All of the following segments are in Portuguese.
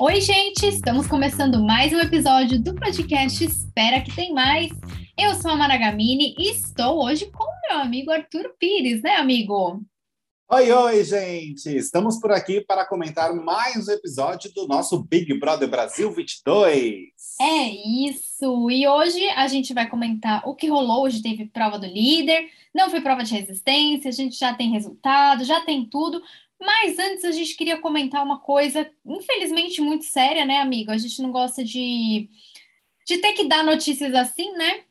Oi, gente! Estamos começando mais um episódio do podcast Espera que tem mais. Eu sou a Mara Gamini e estou hoje com meu amigo Arthur Pires, né, amigo? Oi, oi, gente! Estamos por aqui para comentar mais um episódio do nosso Big Brother Brasil 22. É isso! E hoje a gente vai comentar o que rolou. Hoje teve prova do líder, não foi prova de resistência, a gente já tem resultado, já tem tudo. Mas antes a gente queria comentar uma coisa, infelizmente muito séria, né, amigo? A gente não gosta de, de ter que dar notícias assim, né?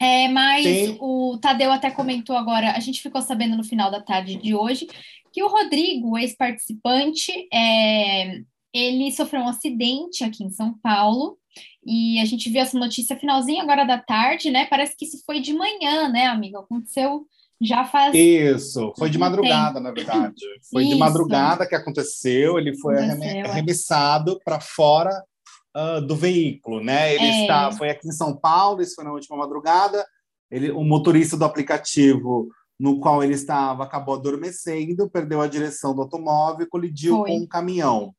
É, mas Sim. o Tadeu até comentou agora, a gente ficou sabendo no final da tarde de hoje, que o Rodrigo, ex-participante, é, ele sofreu um acidente aqui em São Paulo, e a gente viu essa notícia finalzinho agora da tarde, né? Parece que isso foi de manhã, né, amigo? Aconteceu já faz. Isso, foi de madrugada, na verdade. Foi Isso. de madrugada que aconteceu, ele foi aconteceu, é. arremessado é. para fora uh, do veículo, né? Ele é. está, foi aqui em São Paulo, isso foi na última madrugada. Ele, o motorista do aplicativo no qual ele estava acabou adormecendo, perdeu a direção do automóvel e colidiu foi. com um caminhão.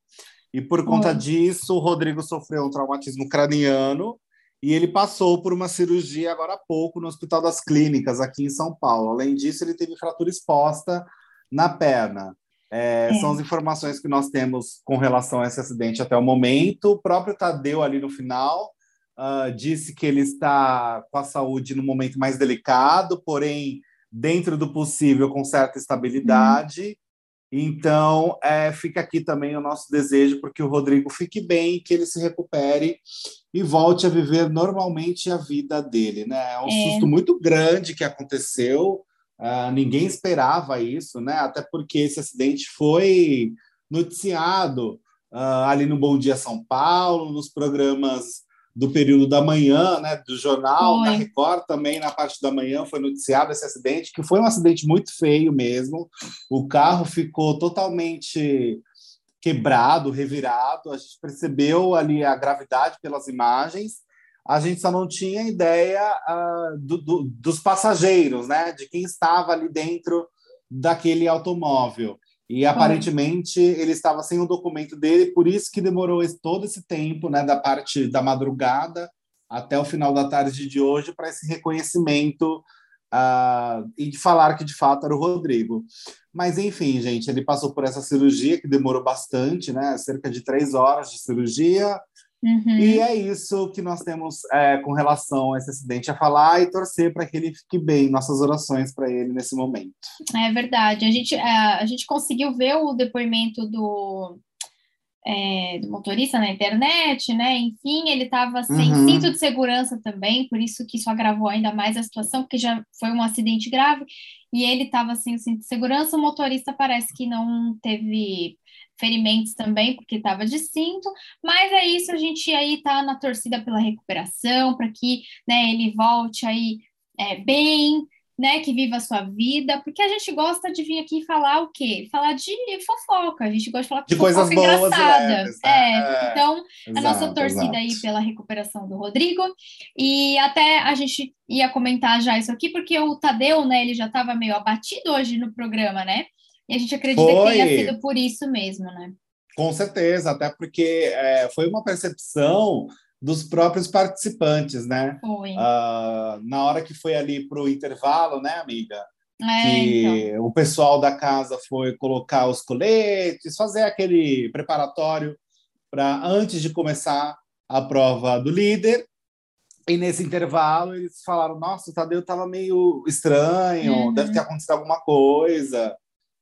E por conta foi. disso, o Rodrigo sofreu um traumatismo craniano e ele passou por uma cirurgia agora há pouco no Hospital das Clínicas, aqui em São Paulo. Além disso, ele teve fratura exposta na perna. É, é. São as informações que nós temos com relação a esse acidente até o momento. O próprio Tadeu, ali no final, uh, disse que ele está com a saúde no momento mais delicado, porém, dentro do possível, com certa estabilidade. Hum. Então, é, fica aqui também o nosso desejo para que o Rodrigo fique bem, que ele se recupere e volte a viver normalmente a vida dele. Né? É um é. susto muito grande que aconteceu, uh, ninguém esperava isso, né? até porque esse acidente foi noticiado uh, ali no Bom Dia São Paulo, nos programas do período da manhã, né, do jornal, foi. na Record também, na parte da manhã, foi noticiado esse acidente, que foi um acidente muito feio mesmo. O carro ficou totalmente quebrado, revirado. A gente percebeu ali a gravidade pelas imagens. A gente só não tinha ideia uh, do, do, dos passageiros, né, de quem estava ali dentro daquele automóvel. E aparentemente ele estava sem o documento dele, por isso que demorou todo esse tempo, né, da parte da madrugada até o final da tarde de hoje, para esse reconhecimento uh, e de falar que de fato era o Rodrigo. Mas enfim, gente, ele passou por essa cirurgia que demorou bastante, né, cerca de três horas de cirurgia. Uhum. E é isso que nós temos é, com relação a esse acidente a falar e torcer para que ele fique bem. Nossas orações para ele nesse momento. É verdade. A gente, a, é, a gente conseguiu ver o depoimento do, é, do motorista na internet, né? Enfim, ele estava sem uhum. cinto de segurança também, por isso que isso agravou ainda mais a situação, porque já foi um acidente grave e ele estava sem o cinto de segurança. O motorista parece que não teve ferimentos também, porque estava de cinto, mas é isso, a gente aí está na torcida pela recuperação, para que né, ele volte aí é, bem, né, que viva a sua vida, porque a gente gosta de vir aqui falar o quê? Falar de fofoca, a gente gosta de falar de coisas boas engraçada. Leves, né? é, é, então, exato, a nossa torcida exato. aí pela recuperação do Rodrigo, e até a gente ia comentar já isso aqui, porque o Tadeu, né, ele já estava meio abatido hoje no programa, né? E a gente acredita foi. que tenha sido por isso mesmo, né? Com certeza, até porque é, foi uma percepção dos próprios participantes, né? Foi. Uh, na hora que foi ali para o intervalo, né, amiga? É, que então. o pessoal da casa foi colocar os coletes, fazer aquele preparatório para antes de começar a prova do líder. E nesse intervalo eles falaram: Nossa, o Tadeu estava meio estranho, uhum. deve ter acontecido alguma coisa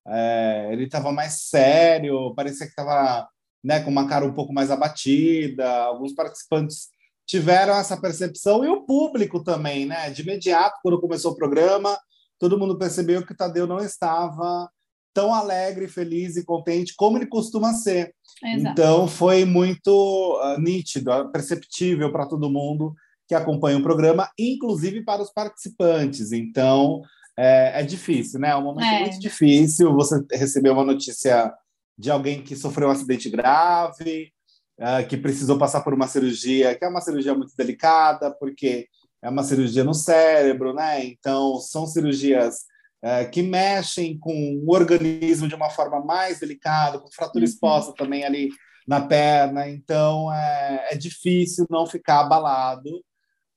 é, ele estava mais sério, parecia que estava né, com uma cara um pouco mais abatida. Alguns participantes tiveram essa percepção e o público também, né? De imediato, quando começou o programa, todo mundo percebeu que o Tadeu não estava tão alegre, feliz e contente como ele costuma ser. Exato. Então foi muito uh, nítido, perceptível para todo mundo que acompanha o programa, inclusive para os participantes. Então é, é difícil, né? É um momento é. muito difícil você receber uma notícia de alguém que sofreu um acidente grave, uh, que precisou passar por uma cirurgia, que é uma cirurgia muito delicada, porque é uma cirurgia no cérebro, né? Então, são cirurgias é, que mexem com o organismo de uma forma mais delicada, com fratura uhum. exposta também ali na perna, então é, é difícil não ficar abalado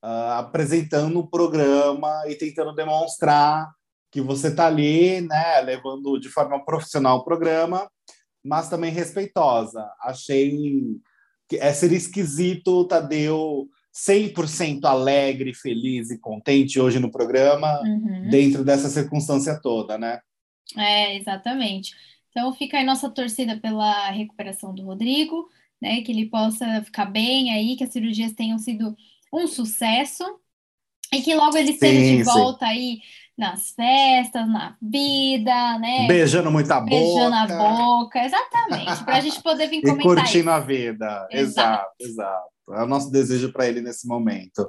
uh, apresentando o programa e tentando demonstrar que você está ali, né, levando de forma profissional o programa, mas também respeitosa. Achei que é ser esquisito o Tadeu 100% alegre, feliz e contente hoje no programa, uhum. dentro dessa circunstância toda, né? É, exatamente. Então fica aí nossa torcida pela recuperação do Rodrigo, né? Que ele possa ficar bem aí, que as cirurgias tenham sido um sucesso e que logo ele esteja de volta sim. aí nas festas, na vida, né? Beijando muita boca. Beijando a boca, exatamente, para a gente poder vir comentar. e curtindo isso. a vida, exato, exato. exato. É o nosso desejo para ele nesse momento.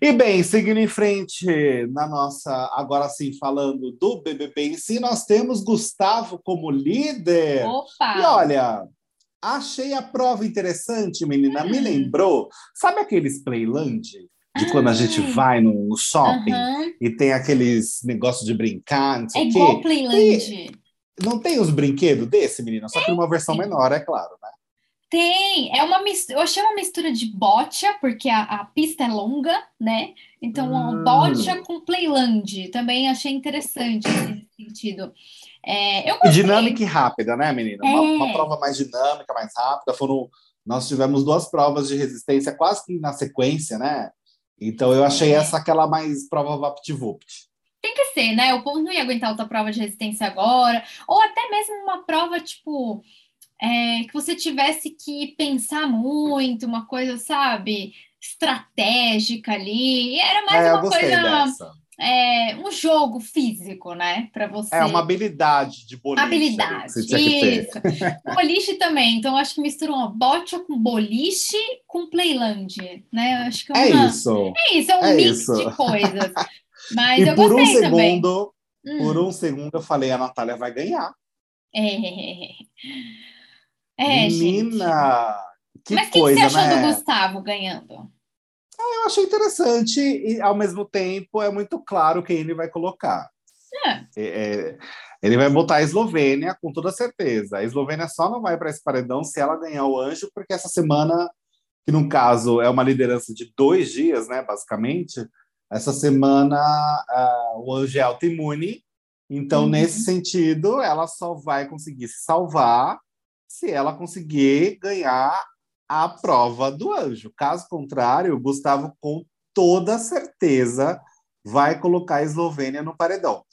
E bem, seguindo em frente na nossa, agora sim, falando do BBB em si, nós temos Gustavo como líder. Opa! E olha, achei a prova interessante, menina. Hum. Me lembrou, sabe aqueles Playland? De quando a gente vai no shopping uhum. e tem aqueles negócios de brincar, não sei é igual Playland. E não tem os brinquedos desse, menina? Só que uma versão menor, é claro, né? Tem, é uma mistura, eu achei uma mistura de bocha, porque a, a pista é longa, né? Então, hum. bocha com playland, também achei interessante nesse sentido. É, eu dinâmica e rápida, né, menina? É. Uma, uma, prova mais dinâmica, mais rápida. Foram, nós tivemos duas provas de resistência quase que na sequência, né? Então, eu achei é. essa aquela mais prova VaptVupt. Tem que ser, né? O povo não ia aguentar outra prova de resistência agora, ou até mesmo uma prova, tipo é, que você tivesse que pensar muito, uma coisa, sabe, estratégica ali. E era mais é, uma coisa. É, um jogo físico, né? Para você. É uma habilidade de boliche. Habilidade, isso. boliche também. Então, acho que misturou uma bote com boliche com playland, né? Acho que é, uma... é isso. É isso, é um é mix isso. de coisas. Mas e eu por um segundo, também. por hum. um segundo, eu falei, a Natália vai ganhar. É. É, Menina, gente. que Mas coisa, que você achou né? do Gustavo ganhando? Ah, eu achei interessante e, ao mesmo tempo, é muito claro quem ele vai colocar. É. É, é ele vai botar a Eslovênia, com toda certeza. A Eslovênia só não vai para esse paredão se ela ganhar o anjo, porque essa semana, que no caso é uma liderança de dois dias, né, basicamente, essa semana uh, o anjo é autoimune. Então, uhum. nesse sentido, ela só vai conseguir se salvar se ela conseguir ganhar a prova do anjo. Caso contrário, o Gustavo, com toda certeza, vai colocar a Eslovênia no paredão.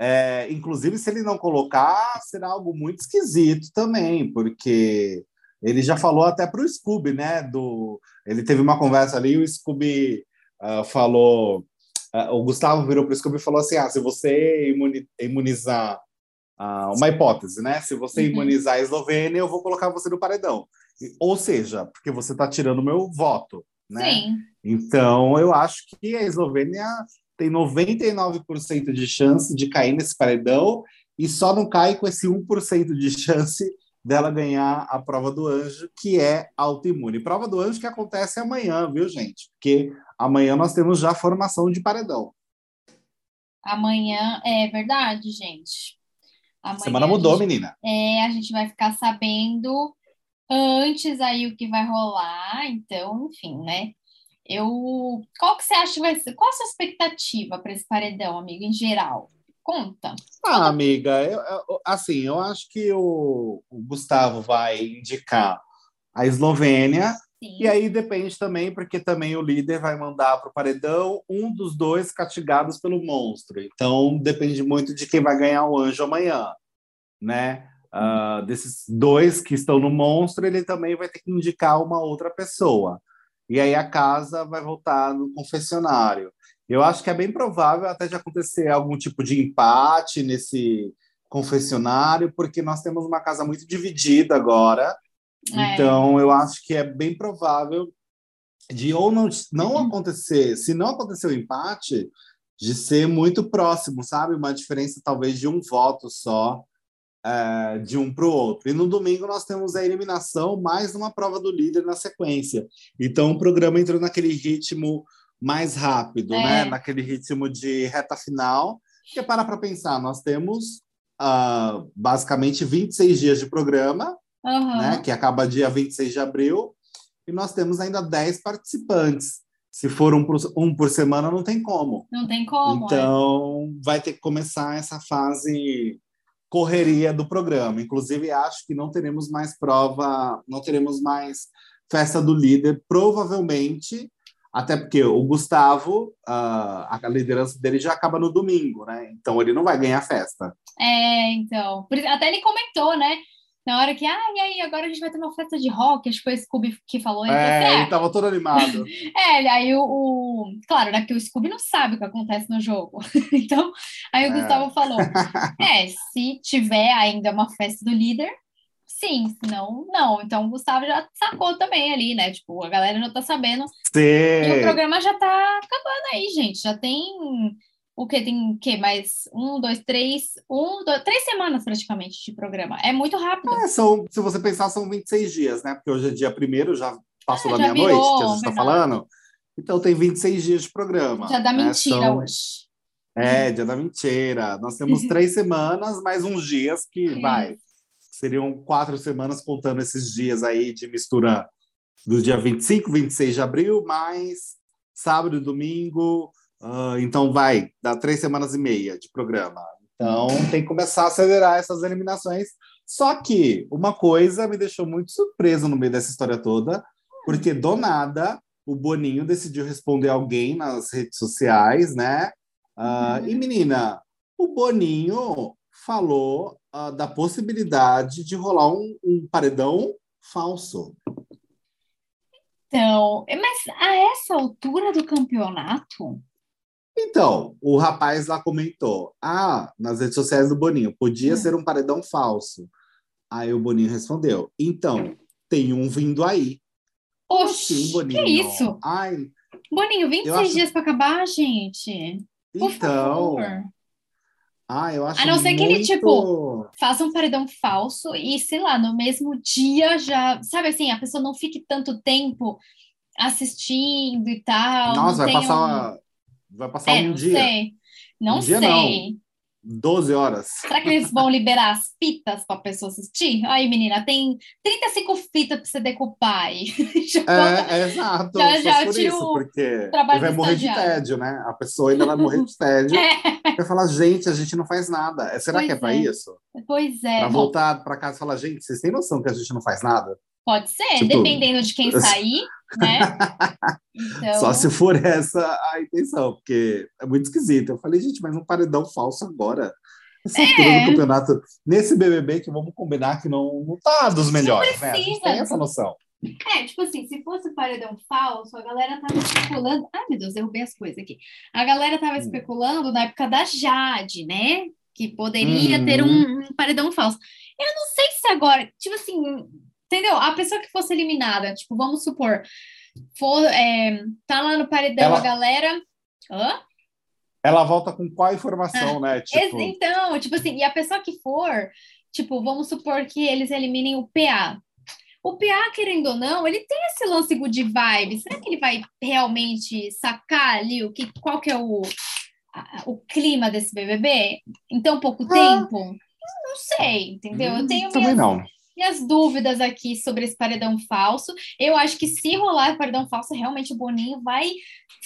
É, inclusive, se ele não colocar, será algo muito esquisito também, porque ele já falou até para o Scooby, né? Do, ele teve uma conversa ali, o Scooby uh, falou. Uh, o Gustavo virou para o Scooby e falou assim: ah, se você imunizar ah, uma hipótese, né? Se você uhum. imunizar a Eslovênia, eu vou colocar você no paredão. Ou seja, porque você está tirando o meu voto, né? Sim. Então, eu acho que a Eslovênia tem 99% de chance de cair nesse paredão e só não cai com esse 1% de chance dela ganhar a prova do anjo, que é autoimune. Prova do anjo que acontece amanhã, viu, gente? Porque amanhã nós temos já formação de paredão. Amanhã é verdade, gente. Amanhã Semana mudou, gente, menina. É, a gente vai ficar sabendo antes aí o que vai rolar, então, enfim, né? Eu, qual que você acha que vai ser? Qual a sua expectativa para esse paredão, amigo, em geral? Conta. Ah, amiga, eu, eu, assim, eu acho que o, o Gustavo vai indicar a Eslovênia, Sim. E aí depende também, porque também o líder vai mandar para o paredão um dos dois castigados pelo monstro. Então depende muito de quem vai ganhar o anjo amanhã, né? Uh, desses dois que estão no monstro, ele também vai ter que indicar uma outra pessoa. E aí a casa vai voltar no confessionário. Eu acho que é bem provável até de acontecer algum tipo de empate nesse confessionário, porque nós temos uma casa muito dividida agora é. Então, eu acho que é bem provável de ou não, não acontecer, se não acontecer o empate, de ser muito próximo, sabe? Uma diferença talvez de um voto só é, de um para o outro. E no domingo nós temos a eliminação mais uma prova do líder na sequência. Então o programa entrou naquele ritmo mais rápido, é. né? Naquele ritmo de reta final. Porque para para pensar, nós temos uh, basicamente 26 dias de programa, uhum. né, que acaba dia 26 de abril, e nós temos ainda 10 participantes. Se for um por, um por semana, não tem como. Não tem como. É. Então, é. vai ter que começar essa fase correria do programa. Inclusive, acho que não teremos mais prova, não teremos mais festa do líder, provavelmente, até porque o Gustavo, a, a liderança dele já acaba no domingo, né? Então ele não vai ganhar festa. É, então. Até ele comentou, né? Na hora que, ah, e aí, agora a gente vai ter uma festa de rock, acho que foi o Scooby que falou. É, assim, é, ele tava todo animado. é, aí o, o, Claro, né, porque o Scooby não sabe o que acontece no jogo. então, aí o é. Gustavo falou, é, se tiver ainda uma festa do líder, sim, senão não. Então o Gustavo já sacou também ali, né? Tipo, a galera já tá sabendo. Sim. E o programa já tá acabando aí, gente. Já tem o que tem que mais um, dois, três, um, dois, três semanas praticamente de programa. É muito rápido. É, são, se você pensar, são 26 dias, né? Porque hoje é dia primeiro, já passou é, da meia-noite que a gente está falando. Então tem 26 dias de programa. Já dá né? mentira são... hoje. É, dia da mentira. Nós temos três semanas, mais uns dias que vai. Seriam quatro semanas contando esses dias aí de mistura do dia 25, 26 de abril, mais sábado e domingo, Uh, então vai, dá três semanas e meia de programa. Então tem que começar a acelerar essas eliminações. Só que uma coisa me deixou muito surpreso no meio dessa história toda, porque do nada o Boninho decidiu responder alguém nas redes sociais, né? Uh, E menina, o Boninho falou uh, da possibilidade de rolar um, um paredão falso. Então, mas a essa altura do campeonato, então, o rapaz lá comentou: Ah, nas redes sociais do Boninho, podia hum. ser um paredão falso. Aí o Boninho respondeu: Então, tem um vindo aí. Oxi, Sim, Boninho. que isso? Ai, Boninho, 26 acho... dias para acabar, gente. Por então. Favor. Ah, eu acho A não ser muito... que ele, tipo, faça um paredão falso e, sei lá, no mesmo dia já. Sabe assim, a pessoa não fique tanto tempo assistindo e tal. Nossa, vai passar. Um Vai passar é, um não dia. Sei. Não um sei. Não. 12 horas. Será que eles vão liberar as fitas para a pessoa assistir? Aí, menina, tem 35 fitas para você decupar aí. é, é, exato. Já, já por isso, porque vai morrer de tédio, né? A pessoa ainda vai morrer de tédio. é. Vai falar, gente, a gente não faz nada. É, será pois que é, é. para isso? Pois é. Para voltar para casa e falar, gente, vocês têm noção que a gente não faz nada? Pode ser, tipo... dependendo de quem sair, né? Então... Só se for essa a intenção, porque é muito esquisito. Eu falei, gente, mas um paredão falso agora. Essa é. do campeonato, nesse BBB que vamos combinar que não, não tá dos melhores, né? A gente tem essa noção. É, tipo assim, se fosse paredão falso, a galera tava especulando. Ai, meu Deus, derrubei as coisas aqui. A galera tava hum. especulando na época da Jade, né? Que poderia hum. ter um, um paredão falso. Eu não sei se agora, tipo assim, entendeu? A pessoa que fosse eliminada, tipo, vamos supor, for, é, tá lá no paredão ela... a galera. Hã? Ela volta com qual informação, ah, né? Tipo... Então, tipo assim, e a pessoa que for, tipo, vamos supor que eles eliminem o PA. O PA, querendo ou não, ele tem esse lance good vibe. Será que ele vai realmente sacar ali o que, qual que é o, a, o clima desse BBB em tão pouco ah. tempo? Não sei, entendeu? Eu tenho Também minhas, não minhas dúvidas aqui sobre esse paredão falso. Eu acho que se rolar o paredão falso, realmente o Boninho vai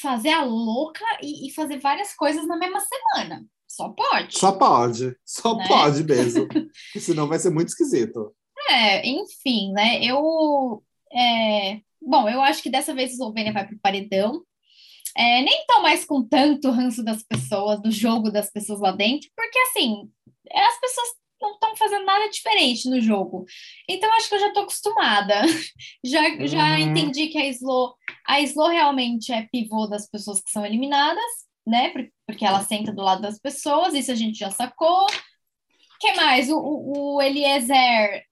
fazer a louca e, e fazer várias coisas na mesma semana. Só pode. Só pode. Só né? pode mesmo. senão vai ser muito esquisito. É, enfim, né? Eu. É... Bom, eu acho que dessa vez o Eslovênia vai para o paredão. É, nem estão mais com tanto ranço das pessoas, do jogo das pessoas lá dentro, porque assim, as pessoas não estão fazendo nada diferente no jogo. Então acho que eu já estou acostumada. já uhum. já entendi que a Slow, a Slow realmente é pivô das pessoas que são eliminadas, né? Porque ela senta do lado das pessoas, isso a gente já sacou. que mais? O, o, o Eliezer.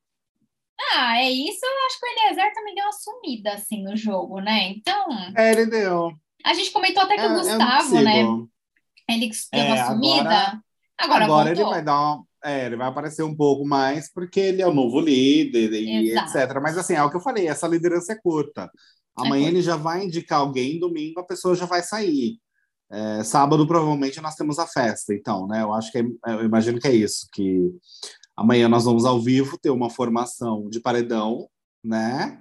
Ah, é isso. Eu acho que o Eliezer também deu uma sumida assim no jogo, né? Então. É, ele deu. A gente comentou até que é, o Gustavo, né? Ele deu uma é, sumida. Agora, agora, agora ele vai dar uma é, ele vai aparecer um pouco mais porque ele é o novo líder e Exato. etc. Mas assim, é o que eu falei, essa liderança é curta. Amanhã é ele já vai indicar alguém, domingo a pessoa já vai sair. É, sábado, provavelmente, nós temos a festa, então, né? Eu acho que é, eu imagino que é isso, que amanhã nós vamos ao vivo ter uma formação de paredão, né?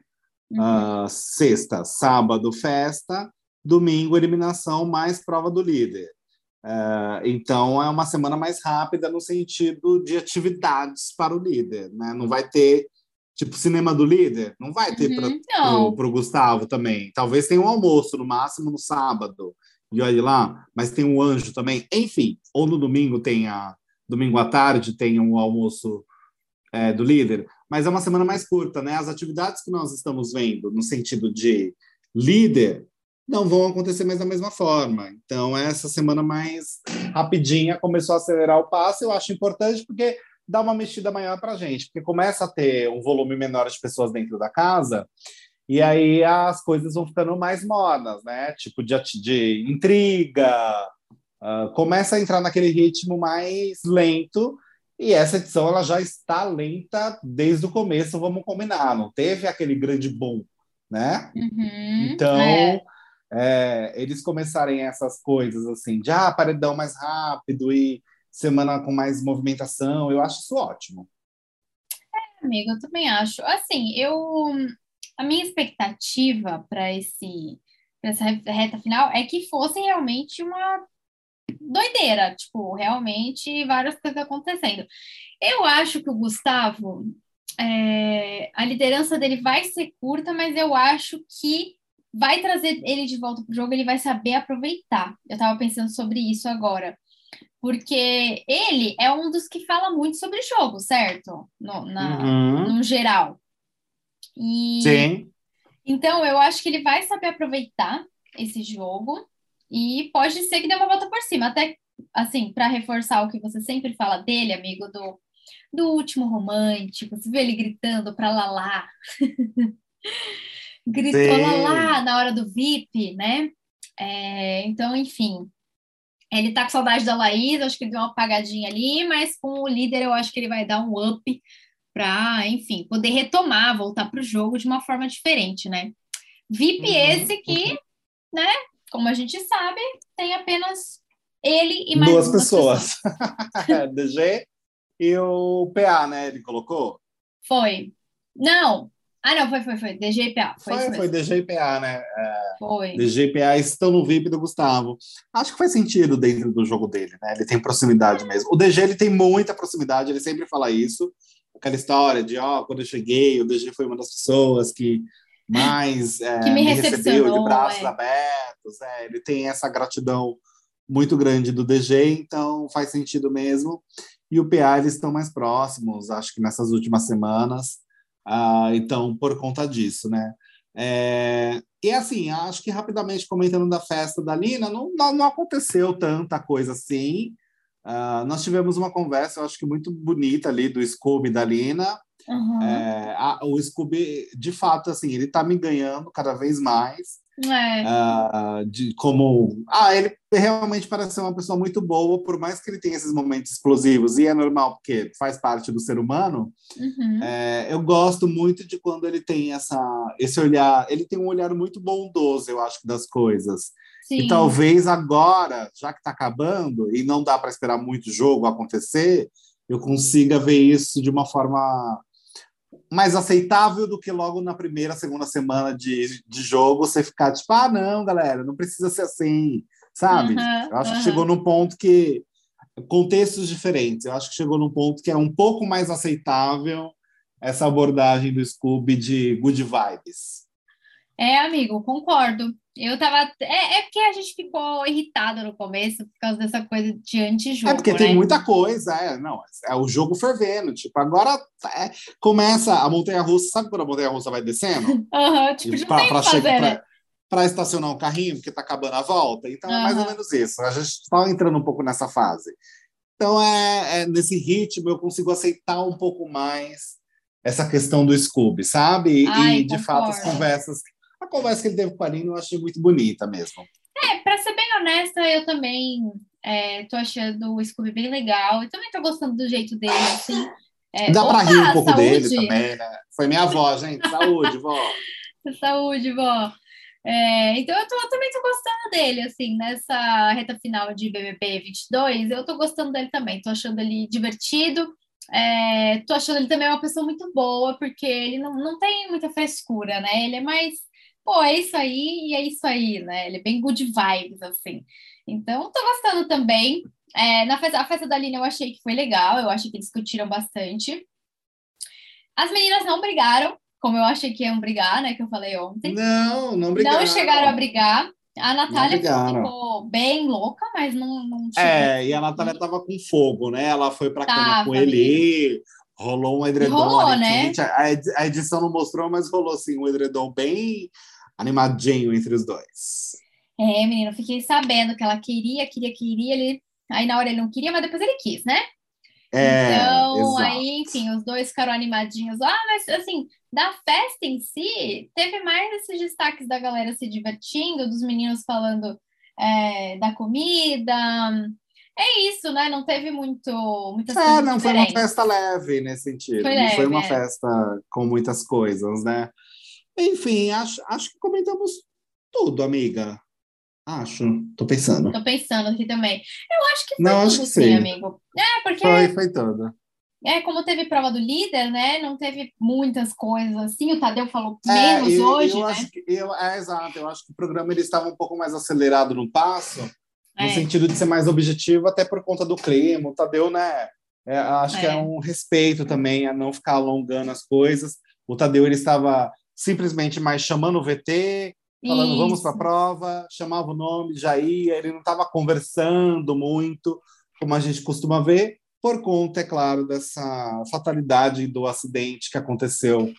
Uhum. Uh, sexta, sábado, festa, domingo, eliminação, mais prova do líder. Uh, então, é uma semana mais rápida no sentido de atividades para o líder, né? Não vai ter tipo cinema do líder, não vai ter uhum, para o Gustavo também. Talvez tenha um almoço no máximo no sábado e olhe lá, mas tem um anjo também. Enfim, ou no domingo tem a domingo à tarde tem um almoço é, do líder, mas é uma semana mais curta, né? As atividades que nós estamos vendo no sentido de líder não vão acontecer mais da mesma forma. Então, essa semana mais rapidinha começou a acelerar o passo. Eu acho importante porque dá uma mexida maior para a gente, porque começa a ter um volume menor de pessoas dentro da casa e aí as coisas vão ficando mais mornas, né? Tipo de, de intriga, uh, começa a entrar naquele ritmo mais lento. E essa edição ela já está lenta desde o começo, vamos combinar. Não teve aquele grande boom, né? Uhum, então, é. É, eles começarem essas coisas assim, de ah, paredão mais rápido e semana com mais movimentação, eu acho isso ótimo. É, amigo, eu também acho. Assim, eu a minha expectativa para esse pra essa reta final é que fosse realmente uma doideira, tipo, realmente várias coisas acontecendo. Eu acho que o Gustavo, é, a liderança dele vai ser curta, mas eu acho que vai trazer ele de volta para o jogo, ele vai saber aproveitar. Eu estava pensando sobre isso agora. Porque ele é um dos que fala muito sobre jogo, certo? No, na, uhum. no geral. E, Sim. Então, eu acho que ele vai saber aproveitar esse jogo e pode ser que dê uma volta por cima. Até, assim, para reforçar o que você sempre fala dele, amigo, do, do último romântico, você vê ele gritando para Lalá. Gritou Sim. Lalá na hora do VIP, né? É, então, enfim, ele tá com saudade da Laís, acho que ele deu uma apagadinha ali, mas com o líder eu acho que ele vai dar um up para, enfim, poder retomar, voltar para o jogo de uma forma diferente, né? VIP uhum, esse que, uhum. né, como a gente sabe, tem apenas ele e mais duas, duas pessoas. pessoas. DG e o PA, né? Ele colocou? Foi. Não. Ah, não, foi, foi, foi. DG e PA. Foi, foi, foi DG e PA, né? É, foi. DG e PA estão no VIP do Gustavo. Acho que faz sentido dentro do jogo dele, né? Ele tem proximidade mesmo. O DG, ele tem muita proximidade, ele sempre fala isso aquela história de, ó, oh, quando eu cheguei, o DG foi uma das pessoas que mais é, que me, me recebeu de braços é. abertos. É, ele tem essa gratidão muito grande do DG, então faz sentido mesmo. E o PA, eles estão mais próximos, acho que nessas últimas semanas. Ah, então, por conta disso, né? É, e assim, acho que rapidamente comentando da festa da Lina, não, não, aconteceu tanta coisa assim. Uh, nós tivemos uma conversa, eu acho que muito bonita ali do Scooby da Lina. Uhum. É, a, o Scooby, de fato, assim, ele está me ganhando cada vez mais. É. Uh, de como ah ele realmente parece ser uma pessoa muito boa por mais que ele tenha esses momentos explosivos e é normal porque faz parte do ser humano uhum. é, eu gosto muito de quando ele tem essa esse olhar ele tem um olhar muito bondoso eu acho das coisas Sim. E talvez agora, já que está acabando e não dá para esperar muito jogo acontecer, eu consiga ver isso de uma forma mais aceitável do que logo na primeira, segunda semana de, de jogo você ficar tipo, ah, não, galera, não precisa ser assim, sabe? Uhum, eu acho uhum. que chegou num ponto que contextos diferentes. Eu acho que chegou num ponto que é um pouco mais aceitável essa abordagem do Scooby de good vibes. É, amigo, concordo. Eu tava. É, é porque a gente ficou irritado no começo por causa dessa coisa de antijogo. É porque né? tem muita coisa, é. Não, é o jogo fervendo. Tipo, agora é, começa a montanha russa. Sabe quando a montanha russa vai descendo? Aham, uhum, tipo, já pra, pra, fazer, né? para estacionar um carrinho, porque está acabando a volta. Então, uhum. é mais ou menos isso. A gente está entrando um pouco nessa fase. Então, é, é, nesse ritmo, eu consigo aceitar um pouco mais essa questão do Scooby, sabe? Ai, e, de concordo. fato, as conversas conversa que ele teve com a Aline eu achei muito bonita mesmo. É, para ser bem honesta, eu também é, tô achando o Scooby bem legal. Eu também tô gostando do jeito dele, assim. É, Dá para rir um pouco saúde. dele também, né? Foi minha avó, gente. Saúde, vó. Saúde, vó. É, então eu, tô, eu, também tô gostando dele, assim, nessa reta final de BBB 22, eu tô gostando dele também, tô achando ele divertido, é, tô achando ele também uma pessoa muito boa, porque ele não, não tem muita frescura, né? Ele é mais, pô, é isso aí e é isso aí, né? Ele é bem good vibes, assim. Então, tô gostando também. É, na festa, a festa da Lina eu achei que foi legal, eu acho que discutiram bastante. As meninas não brigaram, como eu achei que iam brigar, né? Que eu falei ontem. Não, não brigaram. Não chegaram a brigar. A Natália ficou bem louca, mas não, não É, e a Natália tava com fogo, né? Ela foi pra tava, cama com ele, rolou um edredom. Rolou, né? A edição não mostrou, mas rolou assim, um edredom bem animadinho entre os dois. É, menina, eu fiquei sabendo que ela queria, queria, queria. Ele... Aí na hora ele não queria, mas depois ele quis, né? É, então, exato. aí, enfim, os dois ficaram animadinhos. Ah, mas assim, da festa em si, teve mais esses destaques da galera se divertindo, dos meninos falando é, da comida. É isso, né? Não teve muito. Muitas é, não foi uma festa leve nesse sentido. Foi não leve, foi uma é. festa com muitas coisas, né? Enfim, acho, acho que comentamos tudo, amiga. Acho, tô pensando. Tô pensando aqui também. Eu acho que foi Não, tudo, acho que sim, sim. amigo. É, porque Foi, foi tudo. é, como teve prova do líder, né? Não teve muitas coisas assim. O Tadeu falou É, menos eu, hoje, eu né? acho que, eu, é, exato. Eu acho que o programa ele estava um pouco mais acelerado no passo, no É. sentido de ser mais objetivo, até por conta do clima. O Tadeu, né? é, acho que é É. um respeito também a não ficar alongando as coisas. O Tadeu ele estava simplesmente mais chamando o VT, falando vamos Isso. para a prova, chamava o nome, já ia. Ele não estava conversando muito, como a gente costuma ver, por conta, é claro, dessa fatalidade do acidente que aconteceu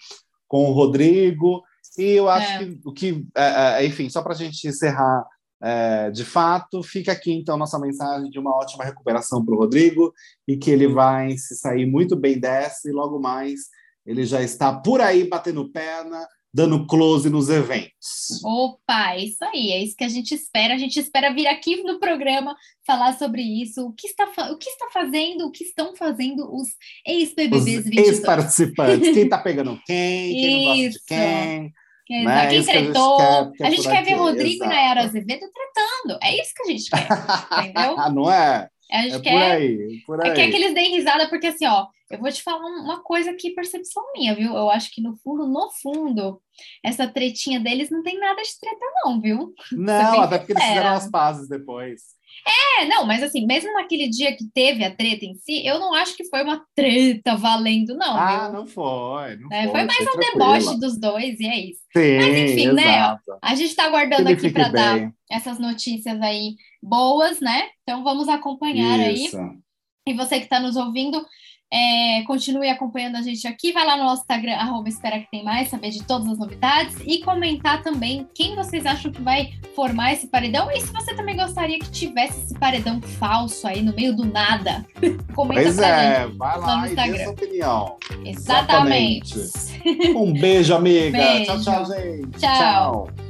com o Rodrigo. E eu acho É. que o que, é, é, enfim, só para a gente encerrar é, de fato, fica aqui então nossa mensagem de uma ótima recuperação para o Rodrigo e que ele vai se sair muito bem dessa e logo mais ele já está por aí batendo perna, dando close nos eventos. Opa, é isso aí, é isso que a gente espera. A gente espera vir aqui no programa falar sobre isso. O que está, o que está fazendo, o que estão fazendo os ex-BBBs 22. ex-participantes, quem está pegando quem, quem não gosta de quem. Exato. né? Quem Isso que a gente tretou. é a gente por quer ver Rodrigo exato. e Nayara Azevedo tretando. É isso que a gente quer, entendeu? não é? A gente É por quer, aí, por é aí. quer que eles deem risada, porque assim, ó, eu vou te falar um- uma coisa aqui, percepção minha, viu? Eu acho que no fundo, no fundo, essa tretinha deles não tem nada de treta, não, viu? Não, até porque eles fizeram as pazes depois. É, não, mas assim, mesmo naquele dia que teve a treta em si, eu não acho que foi uma treta valendo, não, ah, viu? não foi. Não É, foi, foi mais um tranquila. deboche dos dois, e é isso. Sim, Mas enfim, né, exato. A gente tá aguardando aqui para dar essas notícias aí boas, né? Então vamos acompanhar aí. Isso. E você que está nos ouvindo, é, continue acompanhando a gente aqui. Vai lá no nosso Instagram, arroba Espera Que Tem Mais, saber de todas as novidades e comentar também quem vocês acham que vai formar esse paredão e se você também gostaria que tivesse esse paredão falso aí no meio do nada. Comenta Pois é, gente. vai lá e dê Instagram. sua opinião. Exatamente. Um beijo, amiga. Beijo. Tchau, tchau, gente. Tchau.